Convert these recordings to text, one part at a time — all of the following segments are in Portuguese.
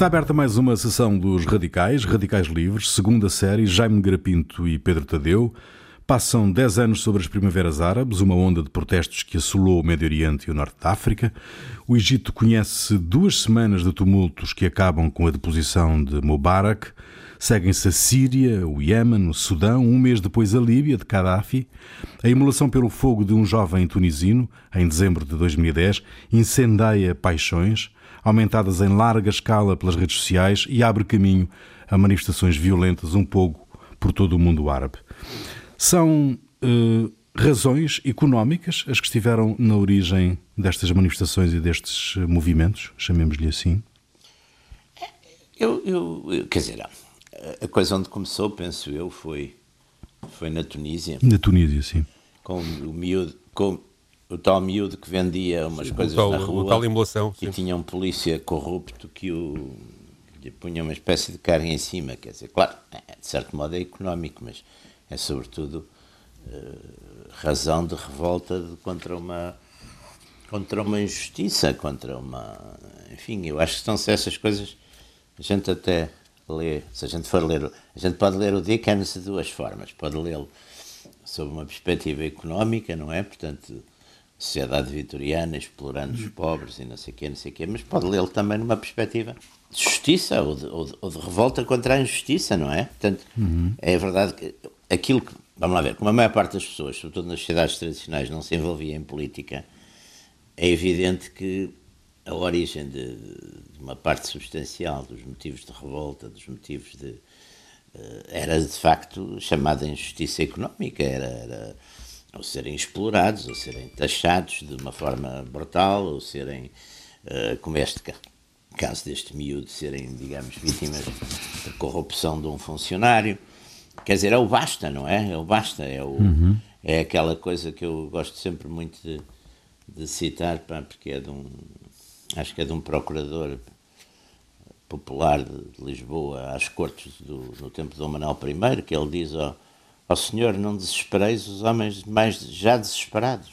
Está aberta mais uma sessão dos Radicais, Radicais Livres, segunda série, Jaime Grapinto e Pedro Tadeu. Passam 10 anos sobre as Primaveras Árabes, uma onda de protestos que assolou o Médio Oriente e o Norte da África. O Egito conhece duas semanas de tumultos que acabam com a deposição de Mubarak. Seguem-se a Síria, o Iémen, o Sudão, um mês depois a Líbia, de Gaddafi. A imolação pelo fogo de um jovem tunisino, em dezembro de 2010, incendeia paixões, aumentadas em larga escala pelas redes sociais e abre caminho a manifestações violentas um pouco por todo o mundo árabe. São uh, razões económicas as que estiveram na origem destas manifestações e destes movimentos, chamemos-lhe assim? Eu, eu, quer dizer, a coisa onde começou, penso eu, foi, foi na Tunísia. Na Tunísia, sim. Com o miúdo, com o tal miúdo que vendia umas sim, coisas tal, na rua. O tal emulação. E tinha um polícia corrupto que o lhe punha uma espécie de carga em cima. Quer dizer, claro, é, de certo modo é económico, mas é sobretudo uh, razão de revolta de, contra uma contra uma injustiça, contra uma. Enfim, eu acho que são essas coisas. A gente até ler, se a gente for ler, a gente pode ler o Dickens de duas formas. Pode lê-lo sob uma perspectiva económica, não é? Portanto, sociedade vitoriana explorando os pobres e não sei o quê, não sei o quê, mas pode lê-lo também numa perspectiva de justiça ou de, ou de, ou de revolta contra a injustiça, não é? Portanto, uhum. é verdade que aquilo que, vamos lá ver, como a maior parte das pessoas, sobretudo nas sociedades tradicionais, não se envolvia em política, é evidente que a origem de, de, uma parte substancial dos motivos de revolta, dos motivos de. Uh, era de facto chamada injustiça económica, era, era ou serem explorados, ou serem taxados de uma forma brutal, ou serem, uh, como este caso deste miúdo, serem, digamos, vítimas de corrupção de um funcionário. Quer dizer, é o basta, não é? É o basta, é, o, uhum. é aquela coisa que eu gosto sempre muito de, de citar, pá, porque é de um, acho que é de um procurador popular de, Lisboa, às cortes do, no tempo de Dom Manuel I, que ele diz ao, ao Senhor, não desespereis os homens mais já desesperados,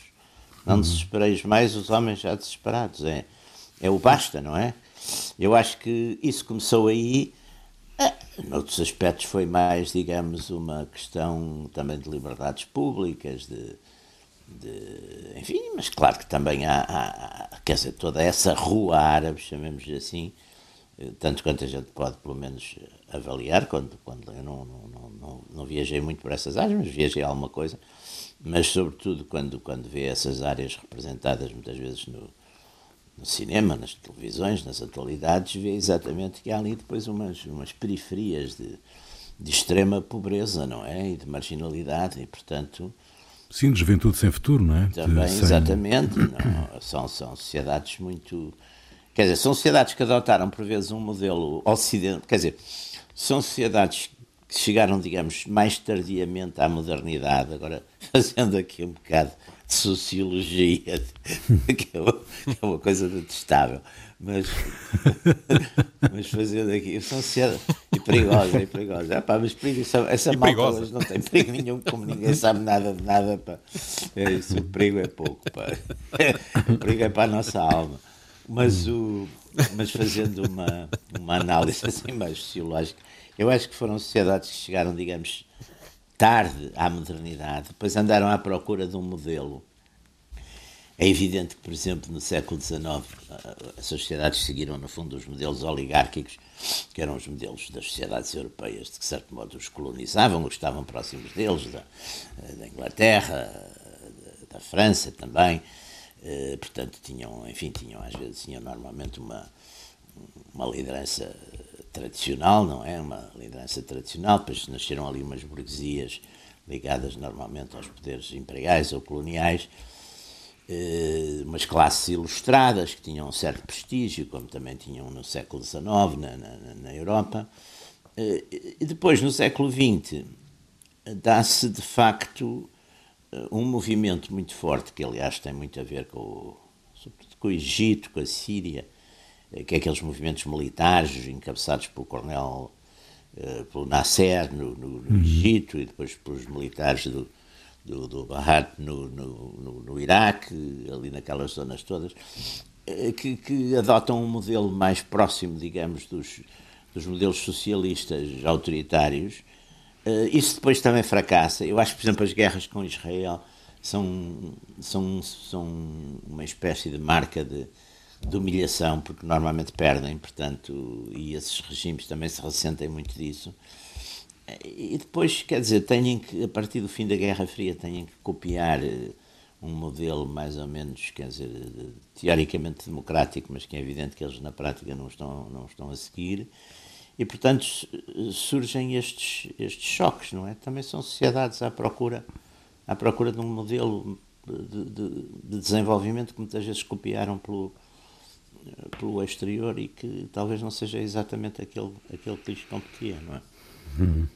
não uhum. desespereis mais os homens já desesperados, é, é o basta, não é? Eu acho que isso começou aí, é, noutros aspectos foi mais, digamos, uma questão também de liberdades públicas, de de, enfim, mas claro que também há, há, quer dizer, toda essa rua árabe, chamemos assim, tanto quanto a gente pode pelo menos avaliar, quando, quando eu não, não, não, não viajei muito por essas áreas, mas viajei alguma coisa, mas sobretudo quando, quando vê essas áreas representadas muitas vezes no, no cinema, nas televisões, nas atualidades, vê exatamente que há ali depois umas, umas periferias de, de extrema pobreza, não é? E de marginalidade, e portanto Sim, de juventude sem futuro, não é? Também, sem... exatamente. Não, são, são sociedades muito. Quer dizer, são sociedades que adotaram por vezes um modelo ocidental. Quer dizer, são sociedades que chegaram, digamos, mais tardiamente à modernidade, agora fazendo aqui um bocado de sociologia, que é uma, que é uma coisa detestável mas, mas fazendo aqui, são cedo e perigosa, e perigosa. Ah, pá, mas perigo, essa, essa malta não tem perigo nenhum, como ninguém sabe nada de nada, pá. É isso, o perigo é pouco, pá. O perigo é para a nossa alma. Mas, o, mas fazendo uma, uma análise assim mais sociológica, eu acho que foram sociedades que chegaram, digamos, tarde à modernidade, depois andaram à procura de um modelo é evidente que, por exemplo, no século XIX, as sociedades seguiram, no fundo, os modelos oligárquicos, que eram os modelos das sociedades europeias, de que, certo modo, os colonizavam, os estavam próximos deles, da, da Inglaterra, da, França também. Eh, portanto, tinham, enfim, tinham, às vezes, tinham normalmente uma, uma liderança tradicional, não é? Uma liderança tradicional, depois nasceram ali umas burguesias ligadas normalmente aos poderes imperiais ou coloniais, eh, umas classes ilustradas que tinham um certo prestígio, como também tinham no século XIX na, na, na Europa. Eh, e depois, no século XX, dá-se de facto um movimento muito forte, que aliás tem muito a ver com o, sobretudo com o Egito, com a Síria, que é aqueles movimentos militares encabeçados pelo coronel, pelo Nasser no, no, no uhum. Egito e depois pelos militares do, do, do Bahat no, no, no, no, Iraque, ali naquelas zonas todas, que, que, adotam um modelo mais próximo, digamos, dos, dos modelos socialistas autoritários, isso depois também fracassa. Eu acho que, por exemplo, as guerras com Israel são, são, são uma espécie de marca de, de humilhação, porque normalmente perdem, portanto, e esses regimes também se ressentem muito disso. E depois, quer dizer, têm que, a partir do fim da Guerra Fria, têm que copiar eh, um modelo mais ou menos, quer dizer, teoricamente democrático, mas que é evidente que eles na prática não estão, não estão a seguir. E, portanto, surgem estes, estes choques, não é? Também são sociedades à procura, à procura de um modelo de, de, de desenvolvimento que muitas vezes copiaram pelo, pelo exterior e que talvez não seja exatamente aquele, aquele que lhes competia, não é? Hum.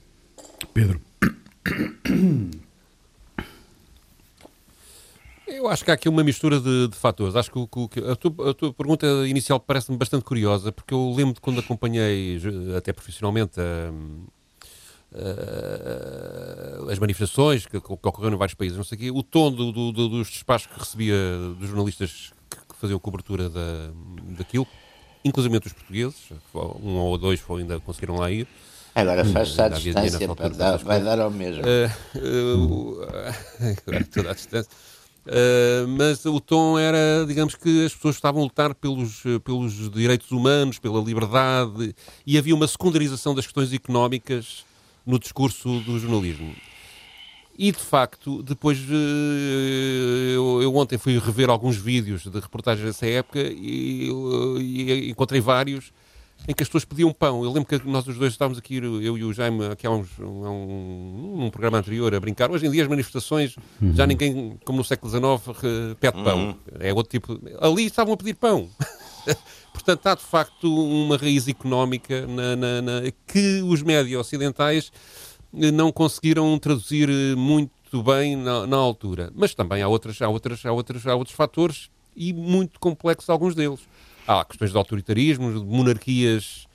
Pedro. Eu acho que há aqui uma mistura de, de fatores. Acho que, que a, tua, a, tua, pergunta inicial parece-me bastante curiosa, porque eu lembro de quando acompanhei, até profissionalmente, a, a, as manifestações que, que, ocorreram em vários países, não sei o quê, o tom do, do, do, dos despachos que recebia dos jornalistas que, que faziam cobertura da, daquilo, inclusive os portugueses, um ou dois ainda conseguiram lá ir, Agora faz-se à distância, vai dar ao mesmo. Uh, uh, toda a distância. Uh, mas o tom era, digamos que as pessoas estavam a lutar pelos, pelos direitos humanos, pela liberdade, e havia uma secundarização das questões económicas no discurso do jornalismo. E de facto, depois eu, eu ontem fui rever alguns vídeos de reportagens dessa época e, e encontrei vários em que as pessoas pediam pão. Eu lembro que nós os dois estávamos aqui, eu e o Jaime, aqui há, uns, um, programa anterior, a brincar. Hoje em dia as manifestações, uhum. já ninguém, como no século XIX, pede pão. Uhum. É outro tipo. Ali estavam a pedir pão. Portanto, há de facto uma raiz económica na, na, na, que os médios ocidentais não conseguiram traduzir muito bem na, na, altura. Mas também há, outras, há, outras, há, outras, há outros fatores e muito complexos alguns deles há questões de autoritarismo, de monarquias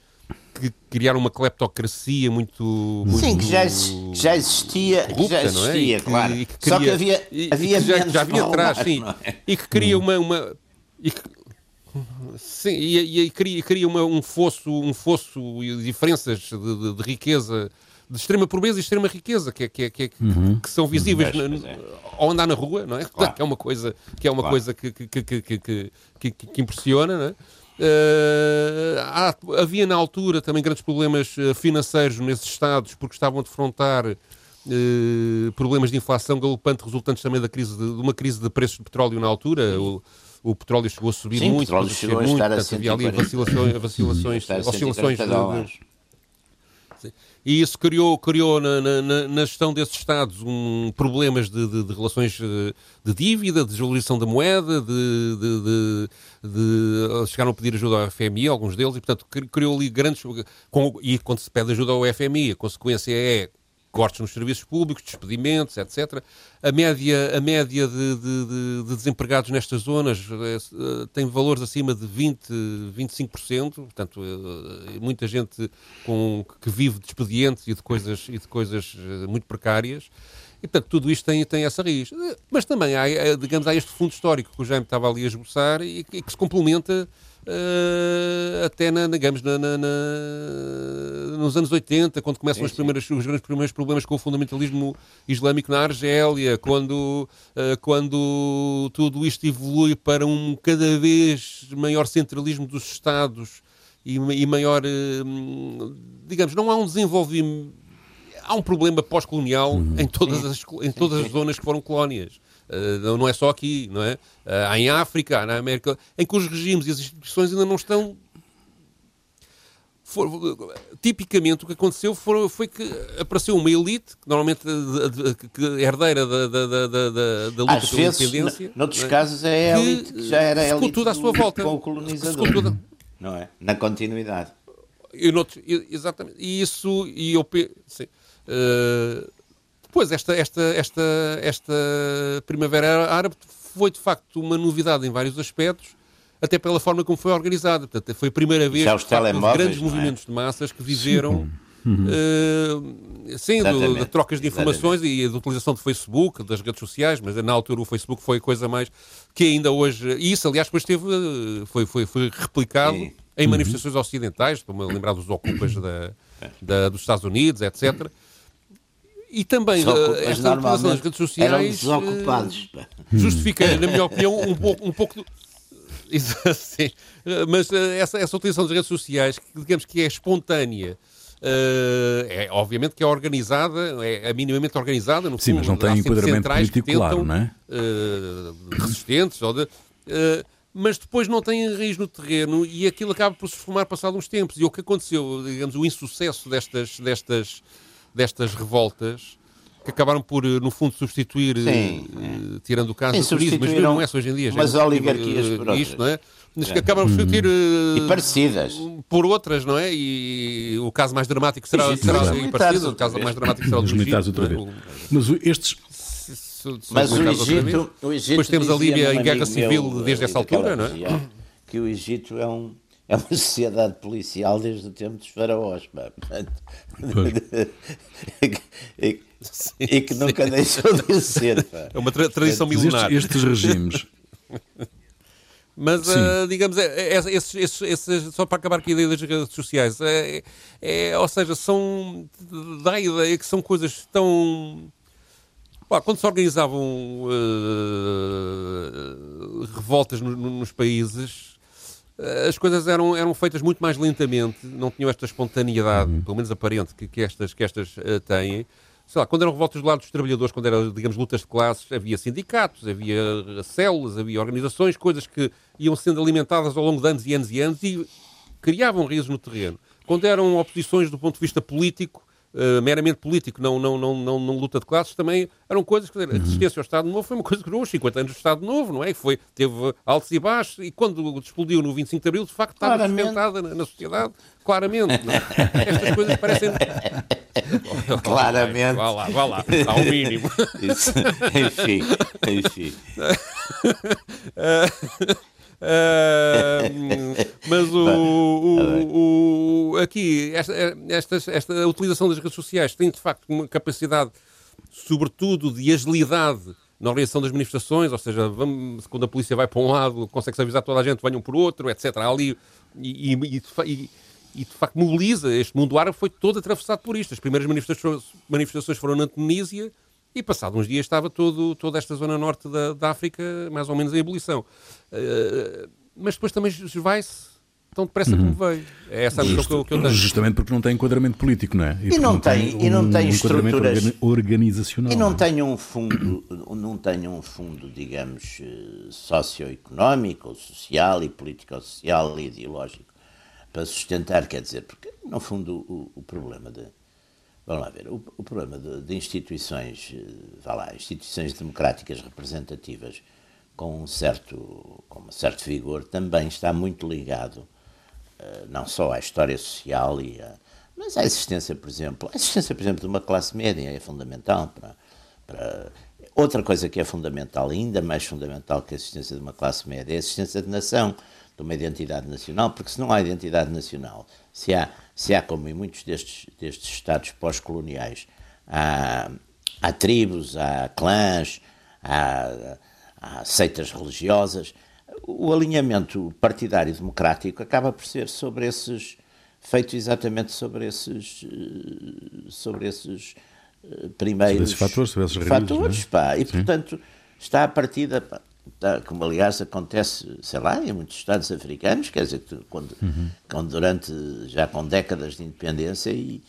que criaram uma cleptocracia muito, muito sim que já, que já existia corrupta, que já existia é? claro que, que só que havia havia que já, já havia atrás sim é? e que cria uma, uma e que, sim e, e, cria, cria uma, um fosso um fosso e diferenças de, de, de, riqueza de extrema pobreza e extrema riqueza que, que, que, uhum. que são visíveis uhum. na, ao andar na rua, não é? Claro. Que é uma coisa que, é uma claro. coisa que, que, que, que, que, que impressiona, não é? Uh, há, havia na altura também grandes problemas eh, financeiros nesses Estados porque estavam a defrontar uh, problemas de inflação galopante resultantes também da crise de, de, uma crise de preços de petróleo na altura. O, o petróleo chegou a subir Sim, muito, a chegou muito, a portanto, havia ali vacilações, vacilações oscilações de, de, e isso criou, criou na, na, na gestão desses Estados um, problemas de, de, de, relações eh, de dívida, de desvalorização da moeda, de, de, de, chegaram a pedir ajuda ao FMI, alguns deles, e portanto criou ali grandes. Com, e quando se pede ajuda ao FMI, a consequência é cortes nos serviços públicos, despedimentos, etc. A média, a média de, de, de desempregados nestas zonas é, tem valores acima de 20, 25%, portanto, é, muita gente com, que vive de expedientes e de coisas, e de coisas muito precárias. E, portanto, tudo isto tem, tem essa raiz. Mas também há, digamos, há este fundo histórico que o Jaime estava ali a esboçar e, e que se complementa uh, até, na, digamos, na, na, nos anos 80, quando começam sim, os, primeiros, os grandes primeiros problemas com o fundamentalismo islâmico na Argélia, quando, uh, quando tudo isto evolui para um cada vez maior centralismo dos Estados e, e maior, uh, digamos, não há um desenvolvimento há um problema pós-colonial uhum. em todas as, em todas as zonas que foram colónias. Uh, não é só aqui, não é? Uh, há em África, há na América, em que os regimes e as instituições ainda não estão. For, tipicamente o que aconteceu foi, foi, que apareceu uma elite, que normalmente que herdeira da, da, da, da, da luta Às pela vezes, independência. Noutros é? casos é a elite que já era elite tudo à sua volta. com o colonizador. Não é? Na continuidade. E noutro, exatamente. E isso, e eu, sim, uh, Pois, esta, esta, esta, esta Primavera Árabe foi de facto uma novidade em vários aspectos, até pela forma como foi organizada. Portanto, foi a primeira vez que os grandes é? movimentos de massas que viveram, Uh, sim, do, de trocas de informações Exatamente. e da utilização do Facebook, das redes sociais, mas na altura o Facebook foi a coisa mais que ainda hoje. E isso, aliás, depois teve, foi, foi, foi replicado sim. em manifestações uhum. ocidentais, estou-me a lembrar dos ocupas da, da, dos Estados Unidos, etc. E também uh, esta utilização das redes sociais eram desocupados. Justifica, na minha opinião, um pouco, um pouco Sim. Mas essa, essa utilização das redes sociais, digamos que é espontânea, Uh, é, obviamente que é organizada, é, é minimamente organizada, no Sim, fundo, mas não tem enquadramento político claro, não é? Uh, resistentes, ou de, uh, mas depois não tem raiz no terreno e aquilo acaba por se formar passado uns tempos. E o que aconteceu, digamos, o insucesso destas, destas, destas revoltas que acabaram por, no fundo, substituir, Sim, é. tirando o caso Sim, do turismo, mas não é hoje em dia. Mas oligarquias por isto, não é? Mas que acabam por substituir... Uh, e parecidas. Por outras, não é? E o caso mais dramático será, Egito, será e parecido, o caso mais dramático será o dos militares outra é? vez. Mas estes... Mas o Egito, o Egito Depois temos a Líbia em guerra civil meu, desde essa altura, não é? Que o Egito é um é uma sociedade policial desde o tempo dos faraós. e, e, que nunca sim. deixou de ser. Pá. É uma tra tradição milenar. Estes, estes regimes mas, uh, digamos, é, é, esses, esses, só para acabar com a ideia das redes sociais, é, é, ou seja, são. dá a ideia que são coisas tão. Pá, quando se organizavam uh, revoltas no, no, nos países, as coisas eram, eram feitas muito mais lentamente, não tinham esta espontaneidade, uhum. pelo menos aparente, que, que estas, que estas têm sei lá, quando eram revoltas do lado dos trabalhadores, quando eram, digamos, lutas de classes, havia sindicatos, havia células, havia organizações, coisas que iam sendo alimentadas ao longo de anos e anos e anos e criavam raízes no terreno. Quando eram oposições do ponto de vista político, uh, meramente político, não, não, não, não, não luta de classes, também eram coisas que a uhum. resistência ao Estado Novo foi uma coisa que durou os 50 anos do Estado Novo, não é? Foi, teve altos e baixos, e quando explodiu no 25 de Abril, de facto estava cimentada na, na, sociedade, claramente. É? Estas coisas parecem. claramente. Vá lá, vá lá, ao mínimo. Isso. Enfim, enfim. Uh, mas o, o, o, aqui, esta, esta, esta utilização das redes sociais tem de facto uma capacidade, sobretudo, de agilidade na organização das manifestações, ou seja, vamos, quando a polícia vai para um lado, consegue-se avisar toda a gente, venham por outro, etc. Há ali, e, e, e, e, de facto mobiliza. Este mundo árabe foi todo atravessado por isto. As primeiras manifestações, manifestações foram na Tunísia, e passado uns dias estava todo, toda esta zona norte da, da África mais ou menos em ebulição. Uh, mas depois também vai-se tão depressa uhum. como veio. É essa a missão que, eu, que eu tenho. Justamente porque não tem enquadramento político, não é? E, e não, tem, tem, e não tem um estruturas organizacional. E não, não é? tem um fundo, não tem um fundo, digamos, eh, socioeconómico, social e político-social e ideológico para sustentar, quer dizer, porque no fundo o, o problema de Vamos lá ver, o, o problema de, de, instituições, eh, vá lá, instituições democráticas representativas com um certo, com um certo vigor também está muito ligado uh, não só à história social e a, mas à existência, por exemplo, a existência, por exemplo, de uma classe média é fundamental para, para outra coisa que é fundamental, ainda mais fundamental que a existência de uma classe média, é a existência de nação, de uma identidade nacional, porque se não há identidade nacional, se há se há, como em muitos destes, destes Estados pós-coloniais, há, há, tribos, há clãs, há, há seitas religiosas, o alinhamento partidário democrático acaba por ser sobre esses feito exatamente sobre esses sobre esses primeiros sobre esses fatores, sobre esses fatores, é? pá, e Sim. portanto está a partida pá, Tá, como aliás acontece, sei lá, em muitos estados africanos, quer dizer, quando, uhum. quando durante, já com décadas de independência e,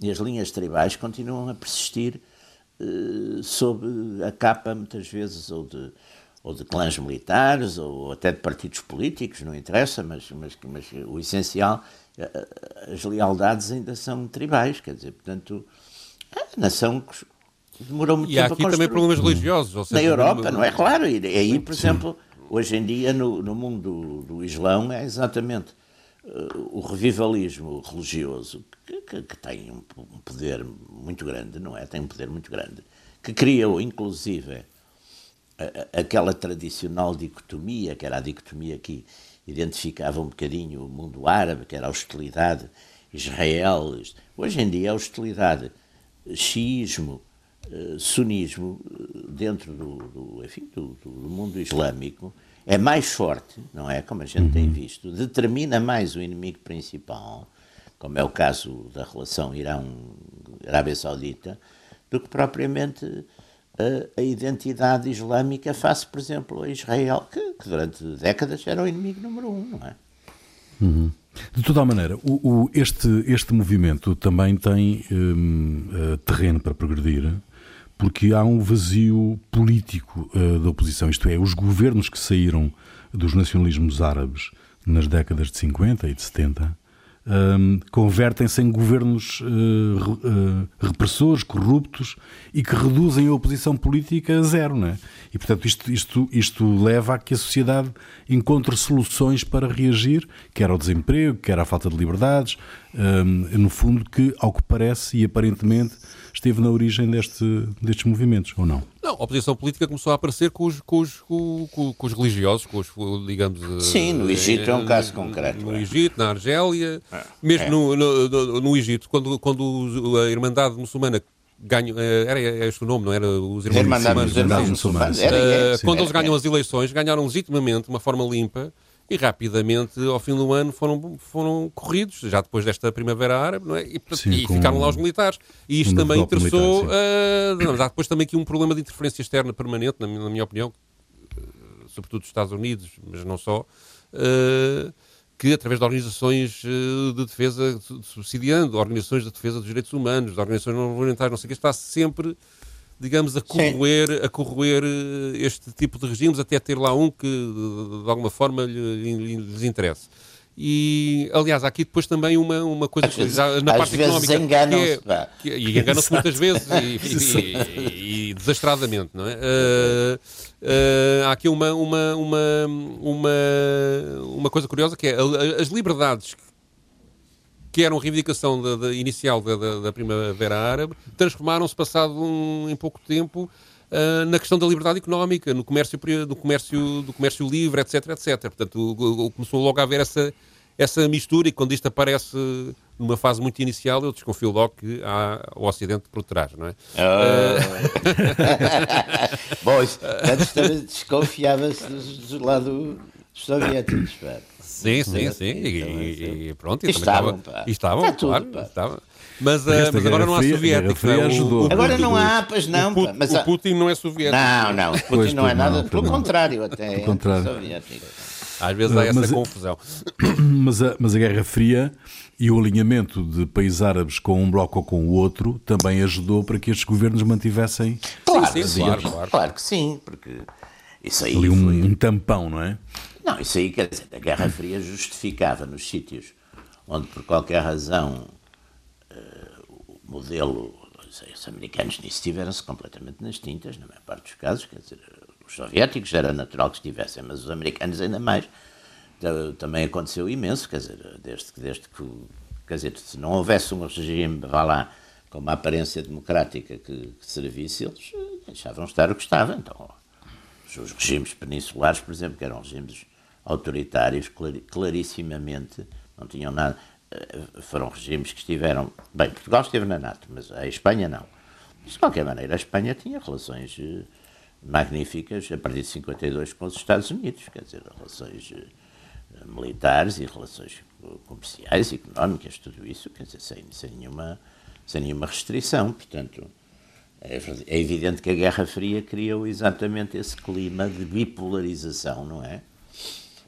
e as linhas tribais continuam a persistir uh, sob a capa, muitas vezes, ou de, ou de clãs militares, ou até de partidos políticos, não interessa, mas, mas, mas o essencial, as lealdades ainda são tribais, quer dizer, portanto, a nação demorou muito e tempo há aqui também problemas religiosos. Ou seja, Na Europa, não é claro? E aí, por exemplo, hoje em dia, no, no mundo do, Islão, é exatamente uh, o revivalismo religioso, que, que, que tem um, um, poder muito grande, não é? Tem um poder muito grande, que criou, inclusive, a, a, aquela tradicional dicotomia, que era a dicotomia que identificava um bocadinho o mundo árabe, que era a hostilidade Israel. Hoje em dia a hostilidade xiismo, eh, sunismo eh, dentro do, do enfim, do, do, mundo islâmico é mais forte, não é? Como a gente uhum. tem visto, determina mais o inimigo principal, como é o caso da relação Irão-Arábia Saudita, do que propriamente a, a, identidade islâmica face, por exemplo, a Israel, que, que, durante décadas era o inimigo número um, não é? Uhum. De toda a maneira, o, o, este, este movimento também tem um, uh, terreno para progredir, porque há um vazio político uh, da oposição, isto é, os governos que saíram dos nacionalismos árabes nas décadas de 50 e de 70 um, convertem-se em governos uh, uh, repressores, corruptos e que reduzem a oposição política a zero, não é? E, portanto, isto, isto, isto leva a que a sociedade encontre soluções para reagir, quer ao desemprego, quer à falta de liberdades, um, no fundo, que, ao que parece e aparentemente, esteve na origem deste, destes movimentos, ou não? Não, a oposição política começou a aparecer com os, com os, com, com os religiosos, com os, digamos... Sim, no Egito é um caso concreto. No, é. Egito, na Argélia, é. mesmo é. No, no, no, Egito, quando, quando a Irmandade Muçulmana ganham, eh, era este o nome, não era? Os Irmãos Muçulmanos. Irmãos muçulmanos. Era, era, quando eles ganham as eleições, ganharam legitimamente, de uma forma limpa, e rapidamente, ao fim do ano, foram, foram corridos, já depois desta Primavera Árabe, não é? e, Sim, e ficaram lá os militares. E isto também interessou. Militar, uh, não, há depois também aqui um problema de interferência externa permanente, na minha, na minha opinião, uh, sobretudo dos Estados Unidos, mas não só. Uh, que através de organizações de defesa, subsidiando organizações de defesa dos direitos humanos, de organizações não governamentais, não sei o que, está sempre digamos, a corroer, a corroer eh, este tipo de regimes, até ter lá um que, de alguma forma, lhes interesse. E, aliás, há aqui depois também uma, uma coisa às vezes, já, na parte económica. Enganam-se. Que é, que, e enganam-se muitas vezes e, e, e, desastradamente, não é? Uh, uh, há aqui uma, uma, uma, uma, uma coisa curiosa que é as liberdades que eram reivindicação da, da inicial da, da, Primavera Árabe, transformaram-se, passado um, em pouco tempo, uh, na questão da liberdade económica, no comércio, do, comércio, do comércio livre, etc, etc. Portanto, o, o, começou logo a haver essa, essa mistura e quando isto aparece numa fase muito inicial, eu desconfio logo que há o Ocidente por trás, não é? Oh. Bom, antes desconfiava-se do, do lado dos soviéticos, pá. Sim, sim, sim. E, e, pronto, e estavam, estavam, estavam, Está claro, tudo, estavam. Mas, uh, mas agora não há soviéticos. O, agora não há, pois não. O, Putin, mas, o Putin não é soviético. Não, não, o Putin pois, não é nada, não, pelo contrário, até é soviético. Às vezes há essa mas, confusão. Mas a, mas a Guerra Fria e o alinhamento de países árabes com um bloco ou com o outro também ajudou para que estes governos mantivessem. Claro, sim, sim, claro, claro. claro que sim, porque isso aí. Ali um, foi... um tampão, não é? Não, isso aí, quer dizer, a Guerra Fria justificava nos sítios onde, por qualquer razão, uh, o modelo, os americanos nisso estiveram-se completamente nas tintas, na maior parte dos casos, quer dizer, os soviéticos era natural que estivessem, mas os americanos ainda mais. Também aconteceu imenso, quer dizer, desde, desde que, quer dizer, se não houvesse um regime, vá lá, com uma aparência democrática que, que servisse, eles deixavam estar o que estava. Então, os regimes peninsulares, por exemplo, que eram regimes autoritários, clarissimamente, não tinham nada. Eh, foram regimes que estiveram. Bem, Portugal esteve na NATO, mas a Espanha não. De qualquer maneira, a Espanha tinha relações eh, magníficas a partir de 52 com os Estados Unidos, quer dizer, relações eh, militares e relações comerciais, económicas, tudo isso, quer dizer, sem, sem, nenhuma, sem nenhuma restrição. Portanto, é, é evidente que a Guerra Fria criou exatamente esse clima de bipolarização, não é?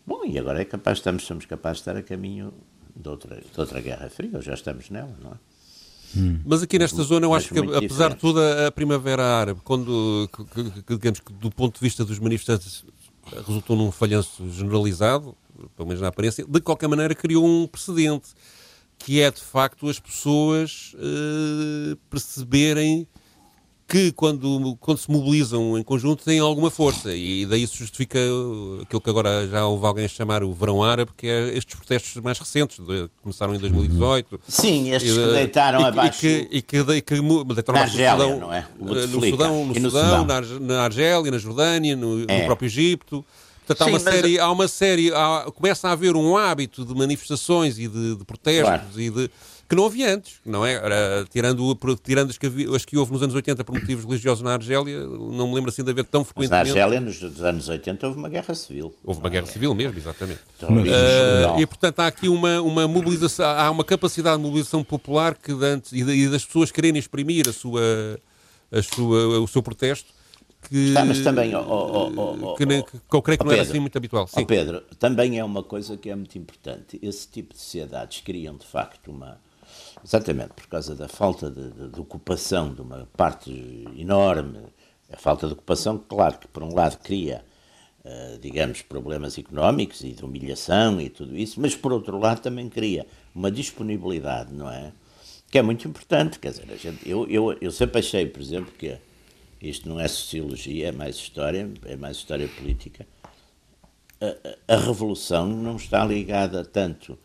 Bom, e agora é capaz, estamos, somos capazes de estar a caminho de outra, de outra Guerra Fria, ou já estamos nela, não é? Hum. Mas aqui nesta zona eu acho que, apesar diferente. de tudo, a Primavera Árabe, quando, digamos que do ponto de vista dos manifestantes, resultou num falhanço generalizado, pelo menos na aparência, de qualquer maneira criou um precedente, que é de facto as pessoas uh, perceberem que quando, quando se mobilizam em conjunto têm alguma força e daí se justifica aquilo que agora já houve alguém chamar o verão árabe, que é estes protestos mais recentes, de, começaram em 2018. Sim, estes que deitaram e, abaixo. E que, e que, e que deitaram na Argélia, Sudão, não é? No Sudão, no, no Sudão, Na, na, Argélia, na Jordânia, no, é. no próprio Egito. Portanto, há uma, série, há uma série, há, começa a haver um hábito de manifestações e de, de protestos claro. e de que não havia antes, não é? Era, tirando, tirando as, que havia, as que houve nos anos 80 por motivos religiosos na Argélia, não me lembro assim de haver tão frequentemente. Mas na Argélia, nos anos 80, houve uma guerra civil. Houve uma guerra civil mesmo, exatamente. uh, e, portanto, há aqui uma, uma mobilização, há uma capacidade de mobilização popular que antes, e, e das pessoas quererem exprimir a sua, a sua, o seu protesto que, Está, mas também, oh, oh, oh, que, que, que, eu creio que não Pedro, era assim muito habitual. Sim. Pedro, também é uma coisa que é muito importante. Esse tipo de sociedades criam, de facto, uma. Exatamente, por causa da falta de, de, de ocupação de uma parte enorme. A falta de ocupação, claro, que por um lado cria, uh, digamos, problemas económicos e de humilhação e tudo isso, mas por outro lado também cria uma disponibilidade, não é? Que é muito importante. Quer dizer, gente, eu, eu, eu sempre achei, por exemplo, que isto não é sociologia, é mais história, é mais história política. A, a revolução não está ligada tanto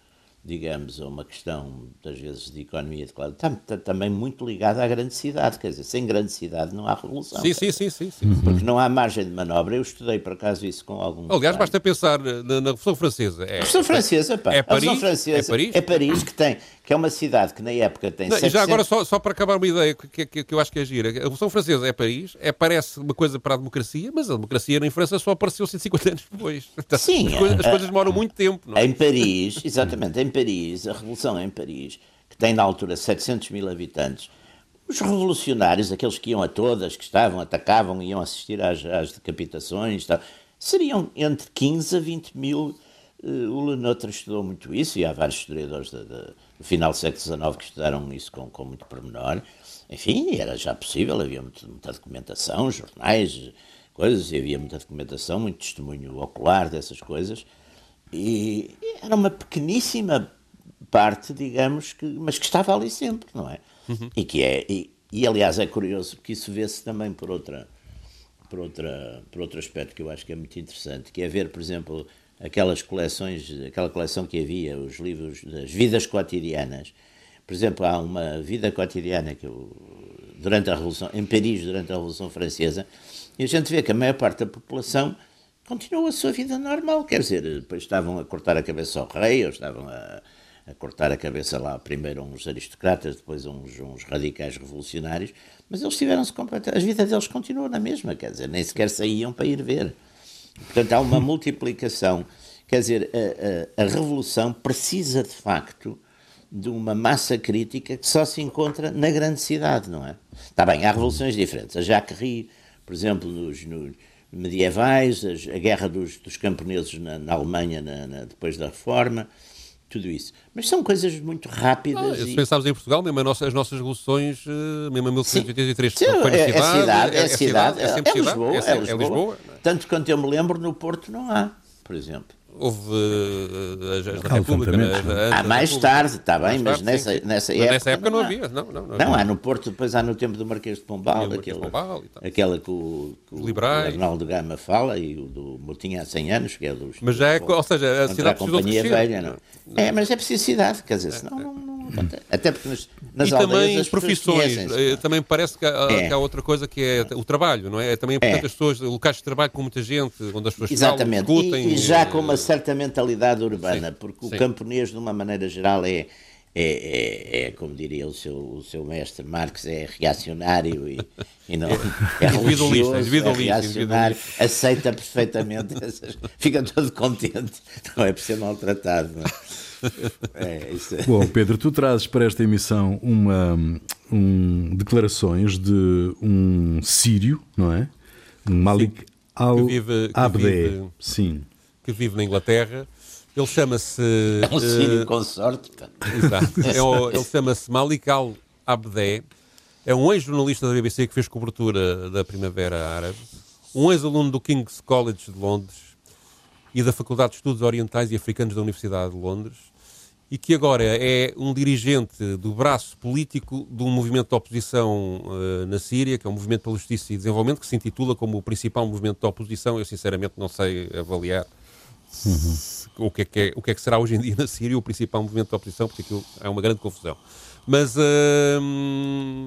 digamos, a uma questão, muitas vezes, de economia de classe, está, está, também muito ligada à grande cidade. Quer dizer, sem grande cidade não há revolução. Sim, sim, sim, sim, sim. Porque não há margem de manobra. Eu estudei, por acaso, isso com algum. Aliás, basta pensar na, na Revolução Francesa. É, a Revolução Francesa, pá. É Paris, a Revolução Francesa é Paris, é Paris que tem que é uma cidade que na época tem. Não, 700... Já agora, só, só para acabar uma ideia que, que, que eu acho que é gira: a Revolução Francesa é Paris, é, parece uma coisa para a democracia, mas a democracia em França só apareceu 150 anos depois. Sim, as, coisas, as coisas demoram muito tempo. É? Em Paris, exatamente, em Paris, a Revolução em Paris, que tem na altura 700 mil habitantes, os revolucionários, aqueles que iam a todas, que estavam, atacavam, iam assistir às, às decapitações, tal, seriam entre 15 a 20 mil. Uh, o Lenotre estudou muito isso, e há vários historiadores de, de no final do século XIX que estudaram isso com, com muito pormenor. Enfim, era já possível, havia muita, muita documentação, jornais, coisas, e havia muita documentação, muito testemunho ocular dessas coisas. E era uma pequeníssima parte, digamos, que, mas que estava ali sempre, não é? Uhum. E que é, e, e, aliás é curioso porque isso vê-se também por outra, por outra, por outro aspecto que eu acho que é muito interessante, que é ver, por exemplo, aquelas coleções, aquela coleção que havia, os livros das vidas cotidianas. Por exemplo, há uma vida cotidiana que eu, durante a Revolução, em Paris, durante a Revolução Francesa, e a gente vê que a maior parte da população continuou a sua vida normal, quer dizer, depois estavam a cortar a cabeça ao rei, ou estavam a, a cortar a cabeça lá, primeiro uns aristocratas, depois uns, uns radicais revolucionários, mas eles tiveram-se completamente, a vida deles continuou na mesma, quer dizer, nem sequer saíam para ir ver. Portanto, há uma multiplicação. Quer dizer, a, a, a, revolução precisa de facto de uma massa crítica que só se encontra na grande cidade, não é? Está bem, há revoluções diferentes. A Jacques Rie, por exemplo, nos, nos medievais, a, a guerra dos, dos camponeses na, na Alemanha na, na, depois da Reforma, tudo isso. Mas são coisas muito rápidas. Ah, e... Se pensarmos em Portugal, mesmo nossas, as nossas revoluções, eh, mesmo em 1883, Sim. foi na é, cidade. É cidade, é, é, cidade, é, é, é Lisboa, é, é, Lisboa. Lisboa. Tanto quanto eu me lembro, no Porto não há, por exemplo houve uh, as, da República. Há ah, mais tarde, está bem, mas tarde, nessa, sim. nessa época. Nessa época não, não havia, não. Não, não, não, há no Porto, depois há no tempo do Marquês de Pombal, aquele, de Pombal aquela que o, que o Arnaldo Gama fala e o do Motinha há 100 anos, que é dos. Mas já é, ou seja, a cidade a companhia velha, não. É, mas é preciso cidade, quer dizer, senão não até porque nas, nas e também as profissões. Eh, também parece que há, é. que há, outra coisa que é o trabalho, não é? Também é importante é. as pessoas, locais de trabalho com muita gente, onde as pessoas Exatamente. Falam, discutem. E, e já com uma certa mentalidade urbana, sim, porque sim. o camponês, de uma maneira geral, é. É, é, é, como diria o seu, o seu mestre Marx, é reacionário e, e não é, é religioso, é reacionário, aceita perfeitamente, fica todo contente, não é por ser maltratado. Não é? É, isso é. Bom, Pedro, tu trazes para esta emissão uma, um, declarações de um sírio, não é? Malik al-Abdeh. Sim. Que vive na Inglaterra. Ele chama-se. É um sírio uh, com sorte. Exato. É ele chama-se Malik al-Abdeh. É um ex-jornalista da BBC que fez cobertura da Primavera Árabe. Um ex-aluno do King's College de Londres e da Faculdade de Estudos Orientais e Africanos da Universidade de Londres e que agora é um dirigente do braço político de um movimento de oposição uh, na Síria, que é um movimento pela justiça e desenvolvimento, que se intitula como o principal movimento de oposição. Eu, sinceramente, não sei avaliar uhum. o, que é que é, o que é que será hoje em dia na Síria o principal movimento de oposição, porque aquilo é uma grande confusão. Mas, uh,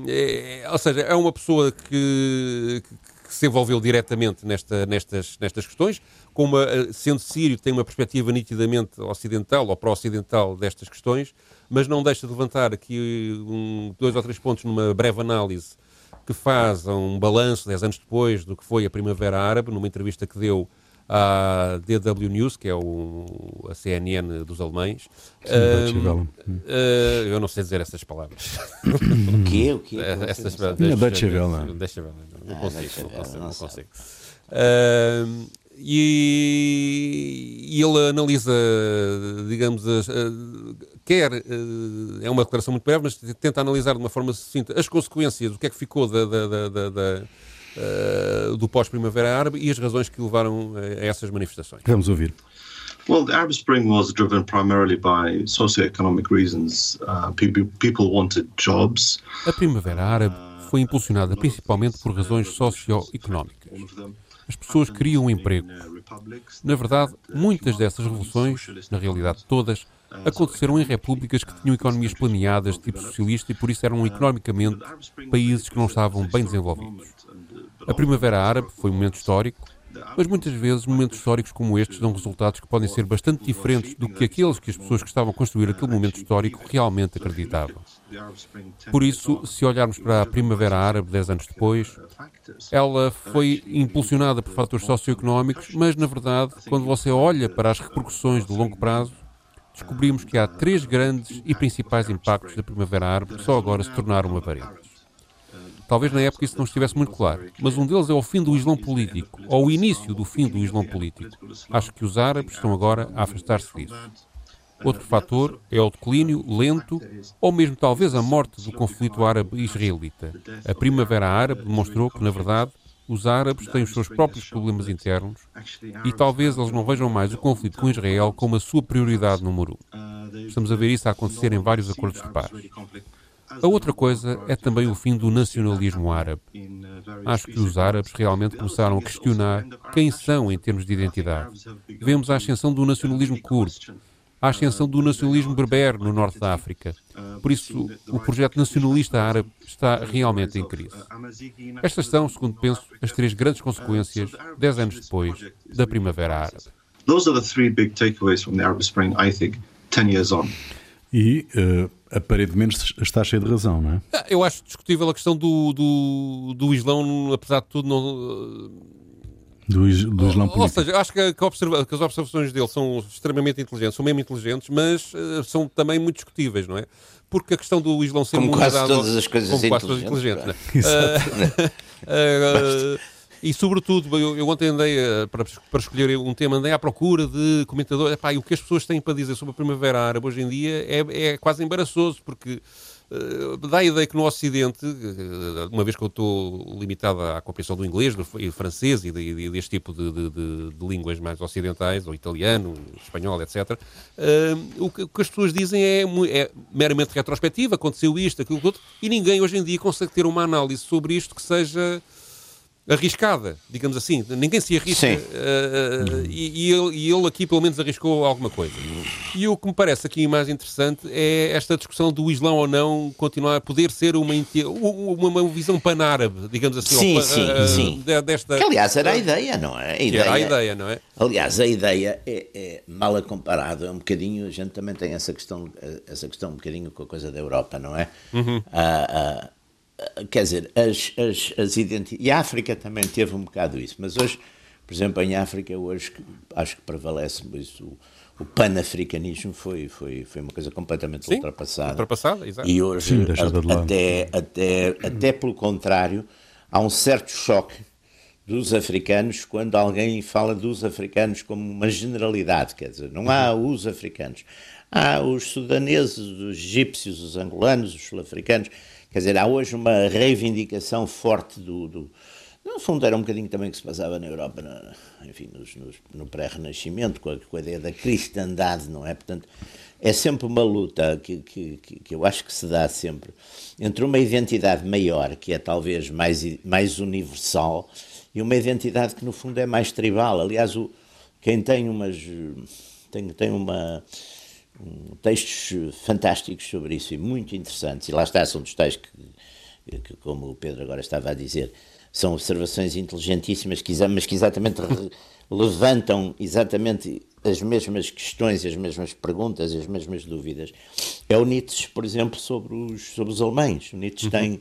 é, ou seja, é uma pessoa que, que se envolveu diretamente nesta, nestas, nestas questões, com uma, sendo sírio, tem uma perspectiva nitidamente ocidental ou pró-ocidental destas questões, mas não deixa de levantar aqui um, dois ou três pontos numa breve análise que faz um balanço, dez anos depois, do que foi a Primavera Árabe, numa entrevista que deu à DW News, que é o, a CNN dos alemães. Sim, um, uh, eu não sei dizer essas palavras. o quê? O quê? Essas, deixa, Deutsche Welle. Deixa Welle. Não, consigo, não consigo. Não consigo. Uh, e, e, ele analisa, digamos, as, quer, é uma declaração muito breve, mas tenta analisar de uma forma sucinta as consequências, o que é que ficou da, da, da, da uh, do pós-Primavera Árabe e as razões que levaram a essas manifestações. Vamos ouvir. Well, the Arab Spring was driven primarily by socioeconomic reasons. Uh, people, people wanted jobs. A Primavera Árabe foi impulsionada principalmente por razões socioeconómicas. As pessoas queriam um emprego. Na verdade, muitas dessas revoluções, na realidade todas, aconteceram em repúblicas que tinham economias planeadas de tipo socialista e por isso eram economicamente países que não estavam bem desenvolvidos. A Primavera Árabe foi um momento histórico, mas muitas vezes momentos históricos como estes dão resultados que podem ser bastante diferentes do que aqueles que as pessoas que estavam a construir aquele momento histórico realmente acreditavam. Por isso, se olharmos para a Primavera Árabe dez anos depois, ela foi impulsionada por fatores socioeconómicos, mas na verdade, quando você olha para as repercussões de longo prazo, descobrimos que há três grandes e principais impactos da Primavera Árabe que só agora se tornaram aparentes. Talvez na época isso não estivesse muito claro, mas um deles é o fim do Islão político, ou o início do fim do Islão político. Acho que os árabes estão agora a afastar-se disso. Outro fator é o declínio lento ou mesmo talvez a morte do conflito árabe-israelita. A Primavera Árabe demonstrou que, na verdade, os árabes têm os seus próprios problemas internos e talvez eles não vejam mais o conflito com Israel como a sua prioridade número um. Estamos a ver isso a acontecer em vários acordos de paz. A outra coisa é também o fim do nacionalismo árabe. Acho que os árabes realmente começaram a questionar quem são em termos de identidade. Vemos a ascensão do nacionalismo curdo, a ascensão do nacionalismo berber no norte da África. Por isso, o projeto nacionalista árabe está realmente em crise. Estas são, segundo penso, as três grandes consequências, dez anos depois, da Primavera Árabe. Those are the three big takeaways from the Arab Spring, I think, 10 years on. E uh, aparentemente está cheio de razão, não é? Ah, eu acho discutível a questão do, do, do Islão, apesar de tudo, não. Do, do Islão político. Ou seja, acho que, que, observa, que, as observações dele são extremamente inteligentes, são mesmo inteligentes, mas uh, são também muito discutíveis, não é? Porque a questão do Islão ser como quase todas as coisas como quase todas inteligentes. inteligentes uh, uh, E, sobretudo, eu, eu ontem andei, uh, para, para escolher um tema, andei à procura de comentadores. Epá, e o que as pessoas têm para dizer sobre a Primavera Árabe hoje em dia é, é quase embaraçoso, porque uh, dá a ideia que no Ocidente, uh, uma vez que eu estou limitado à compreensão do inglês, do francês e, de, deste tipo de, de, de, de, línguas mais ocidentais, ou italiano, espanhol, etc., o que, o, que, as pessoas dizem é, é meramente retrospectiva, aconteceu isto, aquilo, outro, e ninguém hoje em dia consegue ter uma análise sobre isto que seja arriscada, digamos assim. Ninguém se arrisca. Uh, e, e, ele, e, ele, aqui, pelo menos, arriscou alguma coisa. E o que me parece aqui mais interessante é esta discussão do Islão ou não continuar a poder ser uma, uma, uma visão panárabe, digamos assim. Sim, sim, uh, sim. Desta, que, aliás, era a ideia, não é? A ideia, era a ideia, não é? Aliás, a ideia é, é mal comparada, é um bocadinho, a gente também tem essa questão, essa questão um bocadinho com a coisa da Europa, não é? Uhum. Uh, quer dizer, as, as, as identidades. E a África também teve um bocado isso, mas hoje, por exemplo, em África, hoje acho que prevalece isso. O, o panafricanismo foi, foi, foi uma coisa completamente Sim, ultrapassada. Ultrapassada, exato. E hoje, Sim, até, até, até pelo contrário, há um certo choque dos africanos quando alguém fala dos africanos como uma generalidade, quer dizer, não há os africanos. Há os sudaneses, os egípcios, os angolanos, os sul-africanos. Quer dizer, há hoje uma reivindicação forte do, do no fundo era um bocadinho também que se passava na Europa, enfim, nos, nos, no pré-renascimento, com, com, a ideia da cristandade, não é? Portanto, é sempre uma luta que, que, que, eu acho que se dá sempre entre uma identidade maior, que é talvez mais, mais universal, e uma identidade que no fundo é mais tribal. Aliás, o, quem tem umas. tem, tem uma um, textos fantásticos sobre isso e muito interessantes, e lá está, são dos tais que, que como o Pedro agora estava a dizer, são observações inteligentíssimas, que, mas que exatamente levantam exatamente as mesmas questões, as mesmas perguntas, as mesmas dúvidas. É o Nietzsche, por exemplo, sobre os, sobre os alemães. O Nietzsche uhum. tem,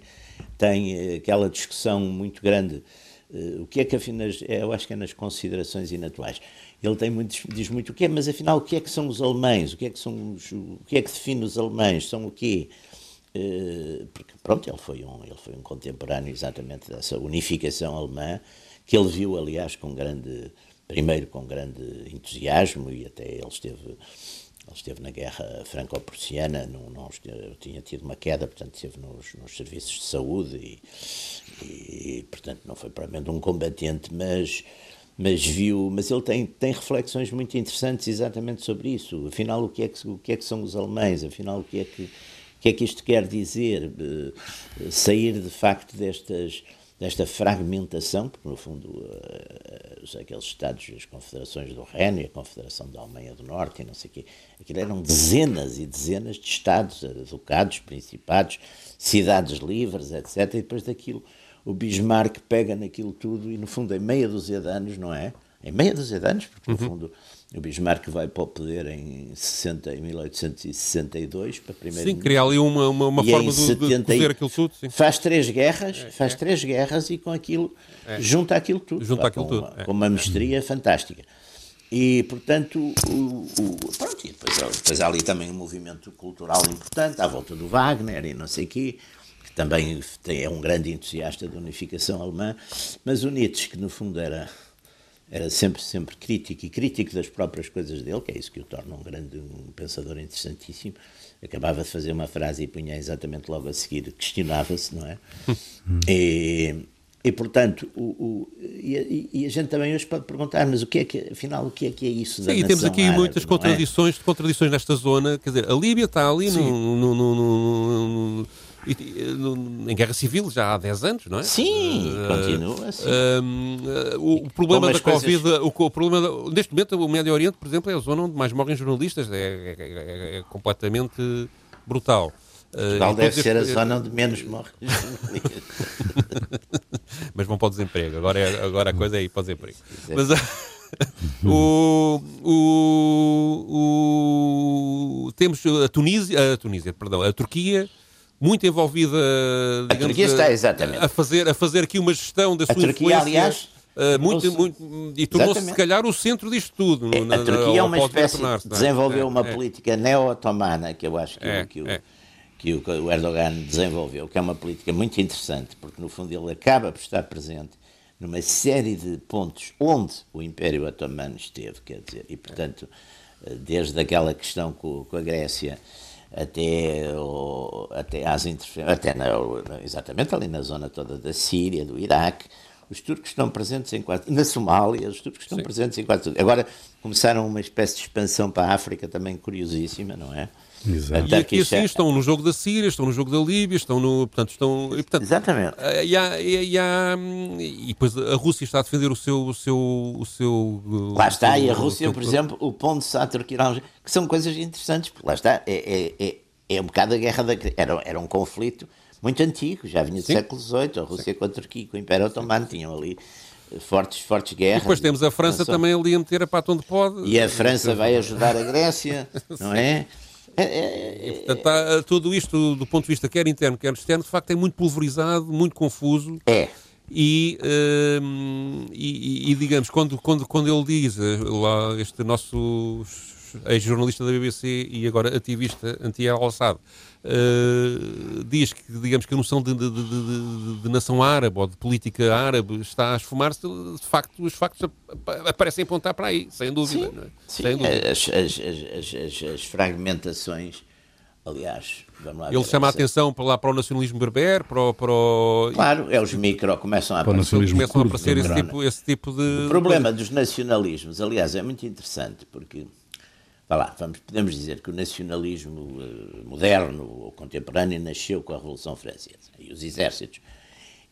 tem eh, aquela discussão muito grande. Uh, o que é que afinal, é, eu acho que é nas considerações inatuais. Ele tem muito, diz muito o que é, mas afinal o que é que são os alemães? O que é que são os, o que é que define os alemães? São o quê? Uh, porque pronto, ele foi um ele foi um contemporâneo exatamente dessa unificação alemã que ele viu aliás com grande primeiro com grande entusiasmo e até ele esteve, ele esteve na guerra franco-prussiana, não, não tinha tido uma queda, portanto esteve nos, nos serviços de saúde e, e, portanto não foi propriamente um combatente, mas mas viu, mas ele tem, tem reflexões muito interessantes exatamente sobre isso. Afinal, o que é que, o que, é que são os alemães? Afinal, o que é que, o que, é que isto quer dizer? Uh, sair de facto destas desta fragmentação, porque no fundo uh, aqueles Estados, as confederações do Reno e a Confederação da Alemanha do Norte e não sei o quê, aquilo eram dezenas e dezenas de Estados, eh, ducados, principados, cidades livres, etc. E depois daquilo o Bismarck pega naquilo tudo e no fundo em meia dúzia de anos, não é? Em meia dúzia de anos, porque no uhum. fundo o Bismarck vai para o poder em, 60, em 1862 para primeiro Sim, criar ali uma, uma, uma forma de, 70, de aquilo tudo. Sim. Faz três guerras, é, faz é. três guerras e com aquilo é. junta aquilo tudo. Junta aquilo com, tudo. Uma, com uma mestria fantástica. E, portanto, o, o, pronto, e depois, depois há ali também um movimento cultural importante à volta do Wagner e não sei o quê, que também é um grande entusiasta da unificação alemã, mas o Nietzsche, que no fundo era era sempre, sempre crítico e crítico das próprias coisas dele, que é isso que o torna um grande um pensador interessantíssimo. Acabava de fazer uma frase e punha exatamente logo a seguir, questionava-se, não é? e, e, portanto, o, o e, e, a gente também hoje pode perguntar, mas o que é que, afinal, o que é que é isso da Sim, temos aqui árabe, muitas contradições, é? contradições nesta zona, quer dizer, a Líbia está ali no, no, no, no em guerra civil já há 10 anos, não é? Sim, uh, continua assim. Uh, uh, o, problema da Covid, coisas... o, o, problema da, neste momento o Médio Oriente, por exemplo, é a zona onde mais morrem jornalistas, é, é, é, é completamente brutal. Portugal deve ser a zona onde menos jornalistas. Mas vão para o desemprego, agora, é, agora a coisa é ir para o desemprego. Mas, o, o, o, temos a Tunísia, a Tunísia, perdão, a Turquia, muito envolvida, digamos, a, Turquia está, exatamente. a, fazer, a fazer aqui uma gestão da sua a Turquia, aliás, Uh, muito, muito, e tornou-se, se calhar, o centro disto tudo. É, a Turquia é uma espécie, é? desenvolveu é, uma é. política neo-otomana, que eu acho que, é, que, o, é. que, o, que, o, Erdogan desenvolveu, que é uma política muito interessante, porque, no fundo, ele acaba por estar presente numa série de pontos onde o Império Otomano esteve, quer dizer, e, portanto, eh, desde aquela questão com, com a Grécia até, até às até na, exatamente ali na zona toda da Síria, do Iraque, os turcos estão presentes em quase na Somália, os turcos estão Sim. presentes em quase tudo. Agora começaram uma espécie de expansão para a África também curiosíssima, não é? Exato. E aqui assim estão no jogo da Síria, estão no jogo da Líbia, estão no. Portanto, estão, e, portanto, Exatamente. Eh, e, há, e, há, e, depois a Rússia está a defender o seu. O seu, o seu lá está, seu, e a Rússia, seu, por exemplo, o ponto a Turquia, que são coisas interessantes, porque lá está, é, é, é, é um bocado a guerra da. Era, era um conflito muito antigo, já vinha do Sim. século XVIII, a Rússia Sim. com a Turquia, com o Império Otomano, tinham ali fortes, fortes guerras. E depois temos a França também ali a meter a pata onde pode. E a França vai ajudar a Grécia, não é? É, é, é, portanto, está, tudo isto, do ponto de vista quer interno, quer externo, de facto é muito pulverizado, muito confuso. É. E, uh, e, e, digamos, quando, quando, quando ele diz, eh, lá, este nosso ex-jornalista da BBC e agora ativista anti-Al-Assad, uh, diz que, digamos que a noção de, de, de, de, nação árabe ou de política árabe está a esfumar-se, de facto, os factos aparecem apontar para aí, sem dúvida. Sim, é? sim. Sem dúvida. As, as, as, as, fragmentações. Aliás, vamos lá Ele chama essa... a atenção para lá para o nacionalismo berber, para o, para o... Claro, é os micro, começam a aparecer, começam a aparecer esse, tipo, esse tipo de... O problema dos nacionalismos, aliás, é muito interessante, porque lá, vamos, podemos dizer que o nacionalismo uh, moderno ou contemporâneo nasceu com a Revolução Francesa e os exércitos.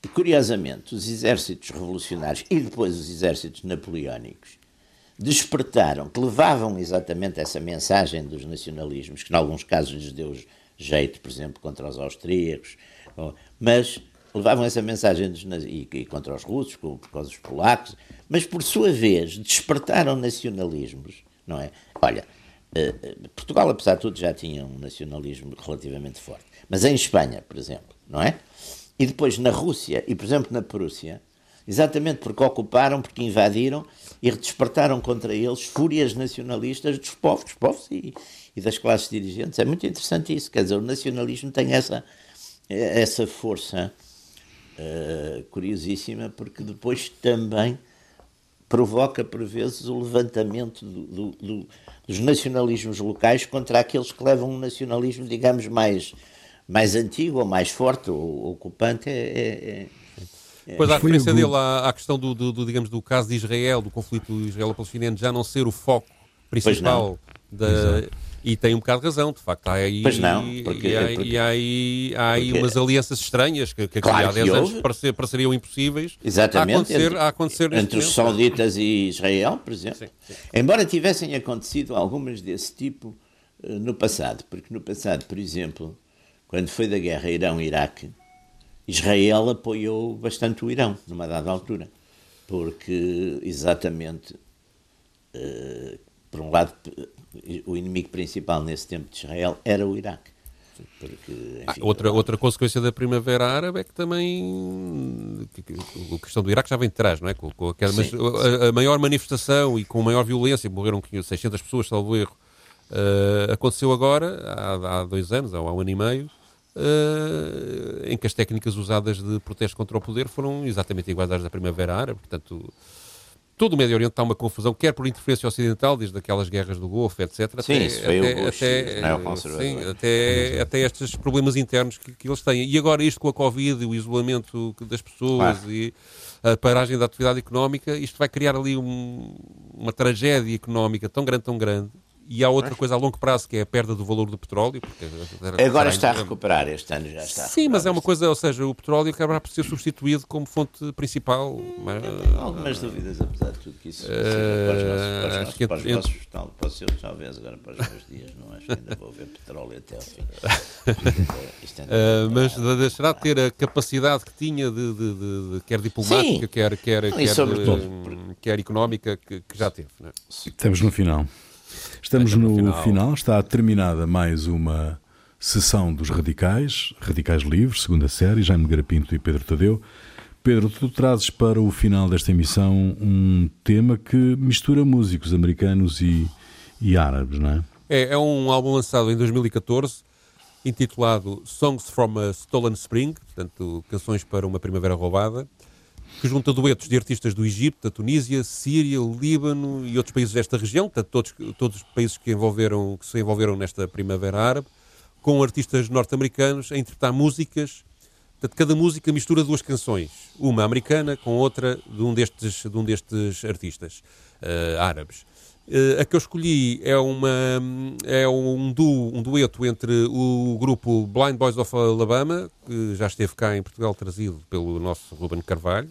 E, curiosamente, os exércitos revolucionários e depois os exércitos napoleónicos despertaram, que levavam exatamente essa mensagem dos nacionalismos, que em alguns casos lhes deu jeito, por exemplo, contra os austríacos, mas levavam essa mensagem dos, e, e, contra os russos, por causa dos polacos, mas por sua vez despertaram nacionalismos, não é? Olha, eh, eh, Portugal, apesar de tudo, já tinha um nacionalismo relativamente forte, mas em Espanha, por exemplo, não é? E depois na Rússia e, por exemplo, na Prússia, exatamente porque ocuparam, porque invadiram e despertaram contra eles fúrias nacionalistas dos povos, dos povos e, e das classes dirigentes. É muito interessante isso, quer dizer, o nacionalismo tem essa, essa força uh, curiosíssima, porque depois também provoca, por vezes, o levantamento do, do, do, dos nacionalismos locais contra aqueles que levam um nacionalismo, digamos, mais, mais antigo ou mais forte ou ocupante. É, é, é, Pois a referência dele à, à questão do, do, do, digamos, do caso de Israel, do conflito israelo-palestiniano, já não ser o foco principal da, Exato. E tem um bocado de razão, de facto. Há aí, pois não, porque, e há, porque, e há aí, há aí umas alianças estranhas que, que claro há 10 anos parecer, pareceriam impossíveis Exatamente, a acontecer, entre, a acontecer entre os sauditas e Israel, por exemplo. Sim, sim. Embora tivessem acontecido algumas desse tipo uh, no passado, porque no passado, por exemplo, quando foi da guerra Irão-Iraque, Israel apoiou bastante o Irão, numa dada altura, porque exatamente, uh, por um lado, o inimigo principal nesse tempo de Israel era o Iraque. Porque, ah, enfim, ah, outra, outra consequência da Primavera Árabe é que também a questão do Iraque já vem de trás, não é? Com, com aquela, mas a, a, maior manifestação e com maior violência, morreram 600 pessoas, salvo erro, uh, aconteceu agora, há, há, dois anos, há um ano e meio, uh, em que as técnicas usadas de protesto contra o poder foram exatamente iguais às da Primavera Árabe, portanto todo o Médio Oriente está uma confusão, quer por interferência ocidental, desde aquelas guerras do Golfo, etc. Sim, até, isso foi até, o Bush, até, não, sim, até, até estes problemas internos que, que, eles têm. E agora isto com a Covid, o isolamento das pessoas claro. e a paragem da atividade económica, isto vai criar ali um, uma tragédia económica tão grande, tão grande, e há outra coisa a longo prazo que é a perda do valor do petróleo. Agora está a recuperar, este ano já está. Sim, mas é uma coisa, ou seja, o petróleo acabará por ser substituído como fonte principal. Mas, tenho algumas dúvidas, apesar de tudo que isso uh, para os nossos, para nossos, os nossos talvez agora para os meus dias, não acho que ainda vou ver petróleo até ao fim. uh, mas deixará de ter a capacidade que tinha de, de, de, de quer diplomática, quer, quer, quer, quer económica que, que já teve. É? Estamos no final. Estamos no final. final, está terminada mais uma sessão dos Radicais, Radicais Livres, segunda série, Jaime Garapinto e Pedro Tadeu. Pedro, tu trazes para o final desta emissão um tema que mistura músicos americanos e, e árabes, não é? é? É um álbum lançado em 2014, intitulado Songs from a Stolen Spring, portanto, canções para uma primavera roubada que junta duetos de artistas do Egito, da Tunísia, Síria, Líbano e outros países desta região, portanto, todos, todos os países que, envolveram, que se envolveram nesta Primavera Árabe, com artistas norte-americanos a interpretar músicas. Portanto, cada música mistura duas canções, uma americana com outra de um destes, de um destes artistas uh, árabes. Uh, a que eu escolhi é, uma, é um, du, um dueto entre o grupo Blind Boys of Alabama, que já esteve cá em Portugal, trazido pelo nosso Ruben Carvalho,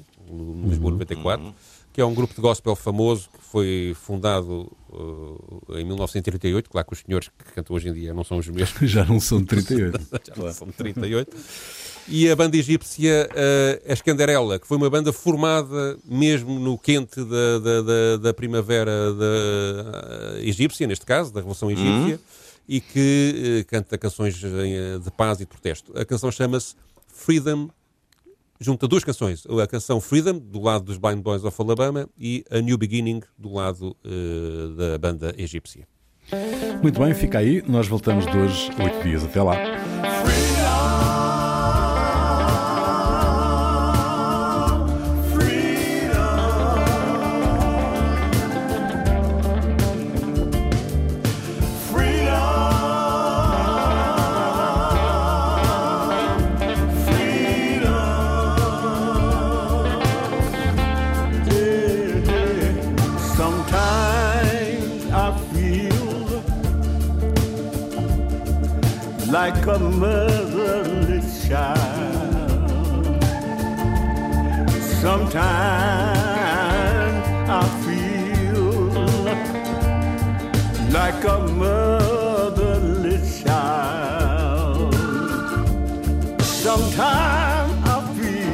Lisboa 94, uhum. que é um grupo de gospel famoso que foi fundado uh, em 1938. Claro que os senhores que cantam hoje em dia não são os mesmos. Já não são de 38. Já não são de 38. E a banda egípcia uh, Escandarela, que foi uma banda formada mesmo no quente da, da, da, da primavera da, uh, egípcia, neste caso, da Revolução Egípcia, uhum. e que uh, canta canções de paz e de protesto. A canção chama-se Freedom junta duas canções, a canção Freedom, do lado dos Blind Boys of Alabama, e A New Beginning, do lado uh, da banda egípcia. Muito bem, fica aí. Nós voltamos de hoje, oito dias. Até lá. motherly child. Sometimes I feel like a motherly child. Sometimes I feel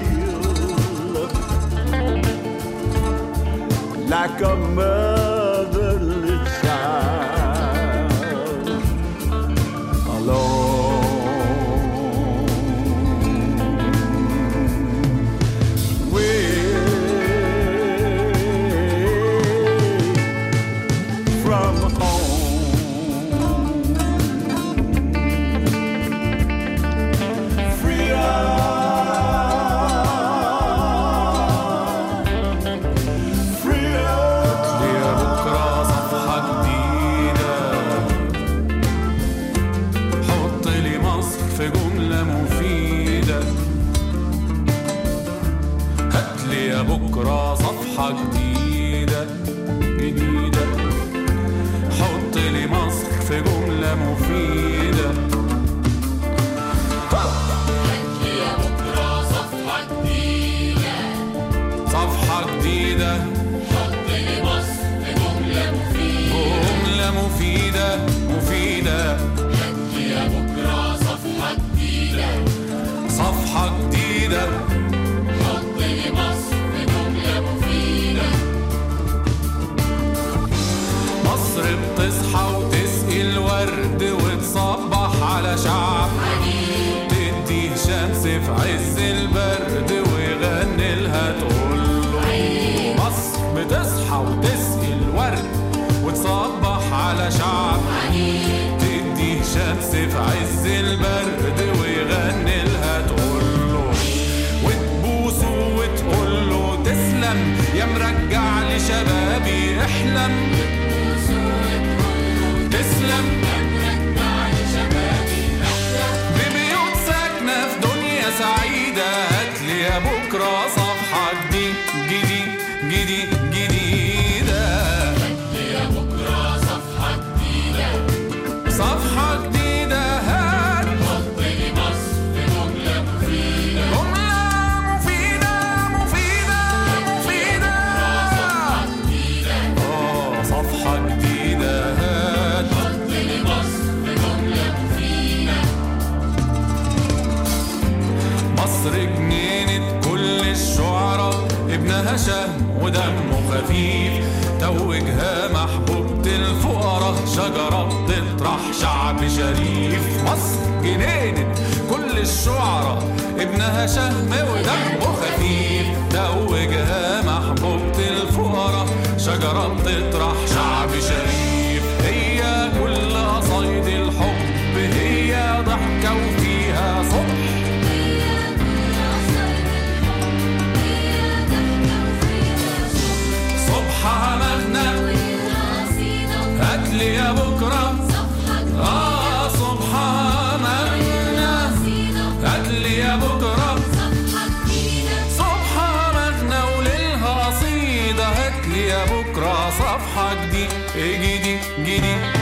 like a motherless ودمه خفيف توجها محبوبة الفقراء شجرة بتطرح شعب شريف. مصر جنينة كل الشعراء ابنها شهم ودم af haddi E gidi gidi.